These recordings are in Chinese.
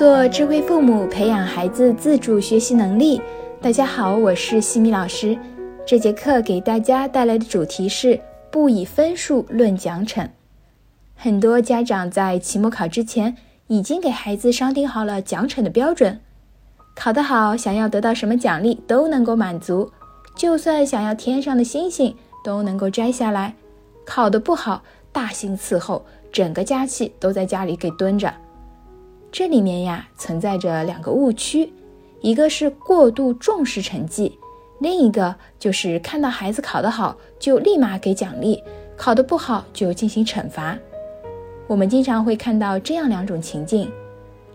做智慧父母，培养孩子自主学习能力。大家好，我是西米老师。这节课给大家带来的主题是不以分数论奖惩。很多家长在期末考之前已经给孩子商定好了奖惩的标准，考得好，想要得到什么奖励都能够满足，就算想要天上的星星都能够摘下来；考得不好，大刑伺候，整个假期都在家里给蹲着。这里面呀存在着两个误区，一个是过度重视成绩，另一个就是看到孩子考得好就立马给奖励，考得不好就进行惩罚。我们经常会看到这样两种情境：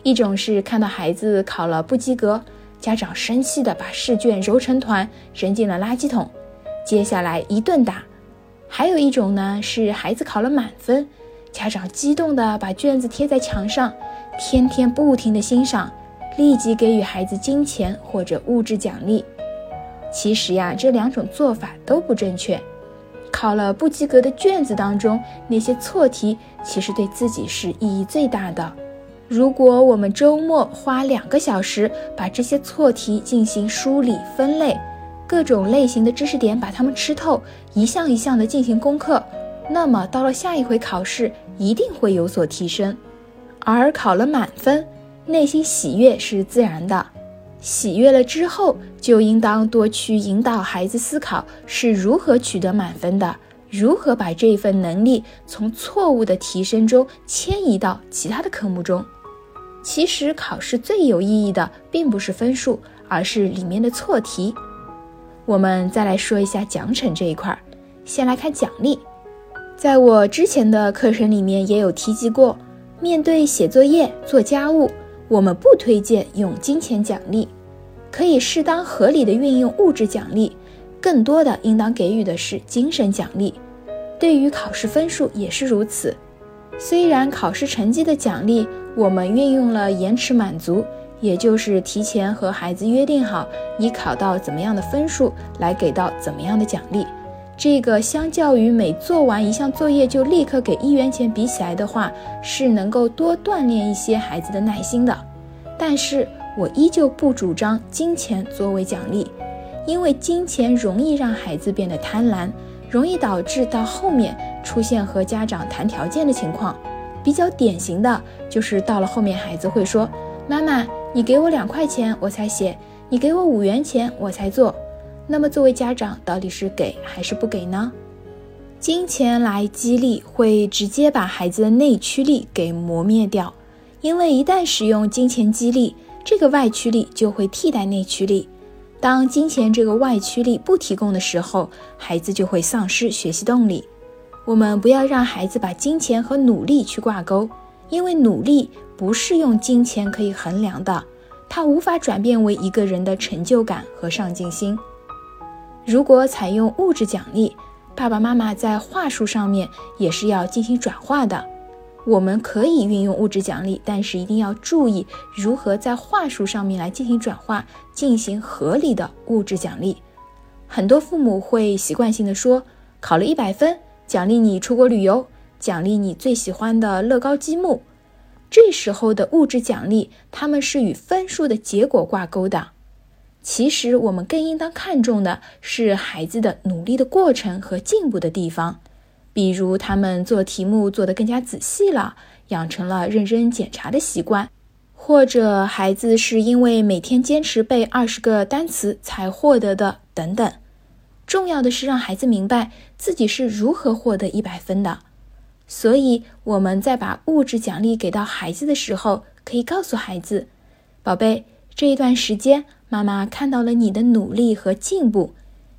一种是看到孩子考了不及格，家长生气的把试卷揉成团扔进了垃圾桶，接下来一顿打；还有一种呢是孩子考了满分，家长激动的把卷子贴在墙上。天天不停的欣赏，立即给予孩子金钱或者物质奖励。其实呀，这两种做法都不正确。考了不及格的卷子当中，那些错题其实对自己是意义最大的。如果我们周末花两个小时把这些错题进行梳理分类，各种类型的知识点把它们吃透，一项一项的进行攻克，那么到了下一回考试一定会有所提升。而考了满分，内心喜悦是自然的。喜悦了之后，就应当多去引导孩子思考是如何取得满分的，如何把这份能力从错误的提升中迁移到其他的科目中。其实考试最有意义的并不是分数，而是里面的错题。我们再来说一下奖惩这一块儿，先来看奖励。在我之前的课程里面也有提及过。面对写作业、做家务，我们不推荐用金钱奖励，可以适当合理的运用物质奖励，更多的应当给予的是精神奖励。对于考试分数也是如此。虽然考试成绩的奖励我们运用了延迟满足，也就是提前和孩子约定好，以考到怎么样的分数来给到怎么样的奖励。这个相较于每做完一项作业就立刻给一元钱比起来的话，是能够多锻炼一些孩子的耐心的。但是我依旧不主张金钱作为奖励，因为金钱容易让孩子变得贪婪，容易导致到后面出现和家长谈条件的情况。比较典型的就是到了后面，孩子会说：“妈妈，你给我两块钱我才写，你给我五元钱我才做。”那么，作为家长，到底是给还是不给呢？金钱来激励，会直接把孩子的内驱力给磨灭掉。因为一旦使用金钱激励，这个外驱力就会替代内驱力。当金钱这个外驱力不提供的时候，孩子就会丧失学习动力。我们不要让孩子把金钱和努力去挂钩，因为努力不是用金钱可以衡量的，它无法转变为一个人的成就感和上进心。如果采用物质奖励，爸爸妈妈在话术上面也是要进行转化的。我们可以运用物质奖励，但是一定要注意如何在话术上面来进行转化，进行合理的物质奖励。很多父母会习惯性的说，考了一百分，奖励你出国旅游，奖励你最喜欢的乐高积木。这时候的物质奖励，他们是与分数的结果挂钩的。其实，我们更应当看重的是孩子的努力的过程和进步的地方，比如他们做题目做得更加仔细了，养成了认真检查的习惯，或者孩子是因为每天坚持背二十个单词才获得的等等。重要的是让孩子明白自己是如何获得一百分的。所以，我们在把物质奖励给到孩子的时候，可以告诉孩子：“宝贝，这一段时间。”妈妈看到了你的努力和进步，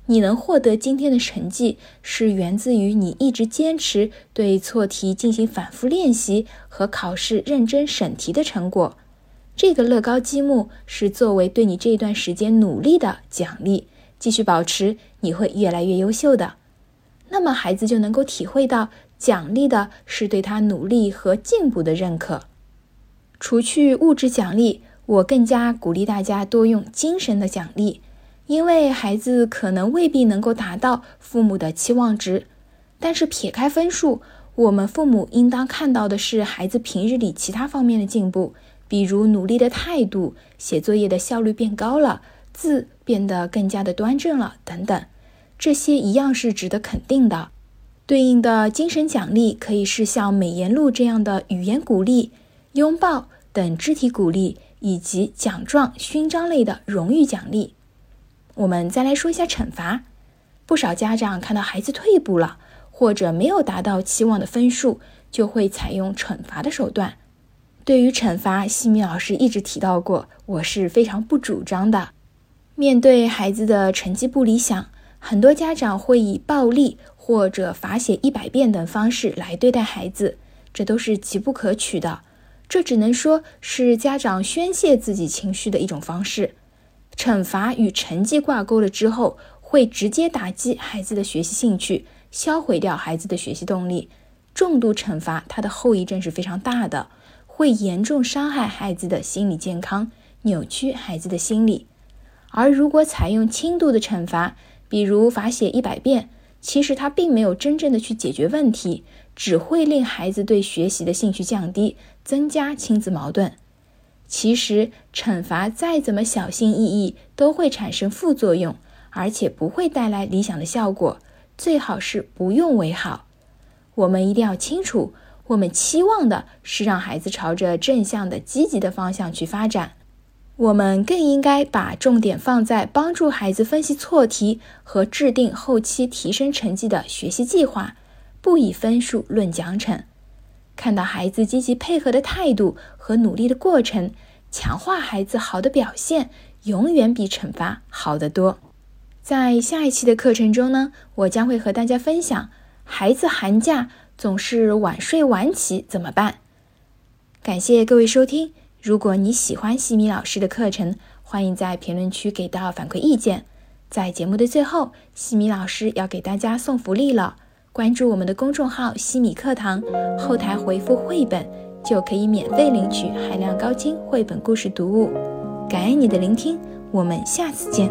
你能获得今天的成绩，是源自于你一直坚持对错题进行反复练习和考试认真审题的成果。这个乐高积木是作为对你这段时间努力的奖励，继续保持，你会越来越优秀的。那么孩子就能够体会到，奖励的是对他努力和进步的认可。除去物质奖励。我更加鼓励大家多用精神的奖励，因为孩子可能未必能够达到父母的期望值，但是撇开分数，我们父母应当看到的是孩子平日里其他方面的进步，比如努力的态度、写作业的效率变高了、字变得更加的端正了等等，这些一样是值得肯定的。对应的精神奖励可以是像美言录这样的语言鼓励、拥抱等肢体鼓励，以及奖状、勋章类的荣誉奖励。我们再来说一下惩罚。不少家长看到孩子退步了，或者没有达到期望的分数，就会采用惩罚的手段。对于惩罚，西米老师一直提到过，我是非常不主张的。面对孩子的成绩不理想，很多家长会以暴力或者罚写一百遍等方式来对待孩子，这都是极不可取的。这只能说是家长宣泄自己情绪的一种方式。惩罚与成绩挂钩了之后。会直接打击孩子的学习兴趣，销毁掉孩子的学习动力。重度惩罚，它的后遗症是非常大的，会严重伤害孩子的心理健康，扭曲孩子的心理。而如果采用轻度的惩罚，比如罚写一百遍，其实它并没有真正的去解决问题，只会令孩子对学习的兴趣降低，增加亲子矛盾。其实惩罚再怎么小心翼翼，都会产生副作用。而且不会带来理想的效果，最好是不用为好。我们一定要清楚，我们期望的是让孩子朝着正向的、积极的方向去发展。我们更应该把重点放在帮助孩子分析错题和制定后期提升成绩的学习计划，不以分数论奖惩。看到孩子积极配合的态度和努力的过程，强化孩子好的表现，永远比惩罚好得多。在下一期的课程中呢，我将会和大家分享孩子寒假总是晚睡晚起怎么办。感谢各位收听，如果你喜欢西米老师的课程，欢迎在评论区给到反馈意见。在节目的最后，西米老师要给大家送福利了，关注我们的公众号“西米课堂”，后台回复“绘本”就可以免费领取海量高清绘本故事读物。感恩你的聆听，我们下次见。